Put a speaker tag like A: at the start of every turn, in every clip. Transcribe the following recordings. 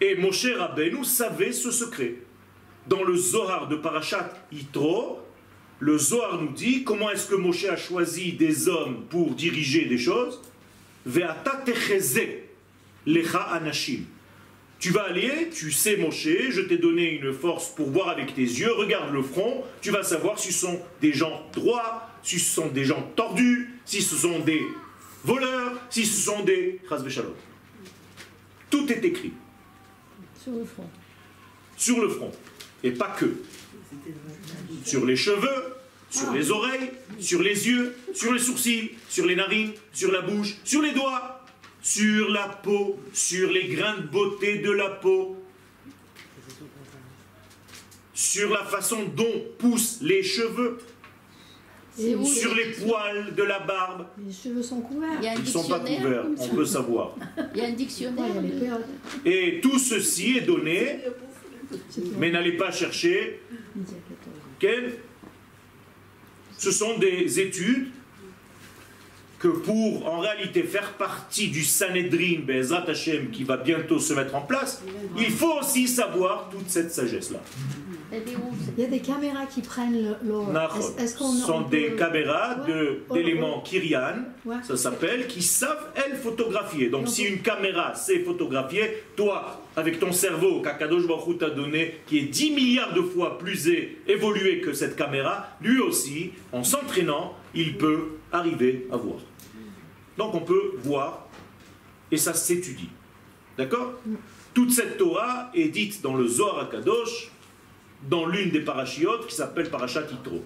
A: Et Moshe Rabbeinu savait ce secret. Dans le Zohar de Parashat Yitro, le Zohar nous dit comment est-ce que Moshe a choisi des hommes pour diriger des choses. Lecha anashim. Tu vas aller, tu sais Moshe, je t'ai donné une force pour voir avec tes yeux, regarde le front, tu vas savoir si ce sont des gens droits, si ce sont des gens tordus, si ce sont des voleurs, si ce sont des Tout est écrit.
B: Sur le front.
A: Sur le front. Et pas que. Sur les cheveux, sur les oreilles, sur les yeux, sur les sourcils, sur les narines, sur la bouche, sur les doigts, sur la peau, sur les grains de beauté de la peau, sur la façon dont poussent les cheveux, sur les poils de la barbe.
B: Les cheveux sont couverts.
A: Ils ne sont pas couverts, on peut savoir.
C: Il y a un dictionnaire.
A: Et tout ceci est donné, mais n'allez pas chercher. Ce sont des études que pour en réalité faire partie du Sanhedrin Bezrat Hashem qui va bientôt se mettre en place, il faut aussi savoir toute cette sagesse-là.
B: Il y a des caméras qui prennent l'eau.
A: Ce sont des caméras d'éléments Kyrian, ça s'appelle, qui savent, elles, photographier. Donc si une caméra sait photographier, toi, avec ton cerveau qu'Akadosh Baruch t'a donné, qui est 10 milliards de fois plus évolué que cette caméra, lui aussi, en s'entraînant, il peut arriver à voir. Donc on peut voir, et ça s'étudie. D'accord? Toute cette Torah est dite dans le Zohar Akadosh, dans l'une des parachiotes qui s'appelle Parashat Yitro.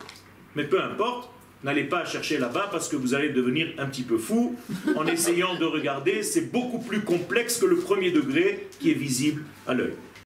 A: Mais peu importe, n'allez pas chercher là-bas parce que vous allez devenir un petit peu fou en essayant de regarder. C'est beaucoup plus complexe que le premier degré qui est visible à l'œil.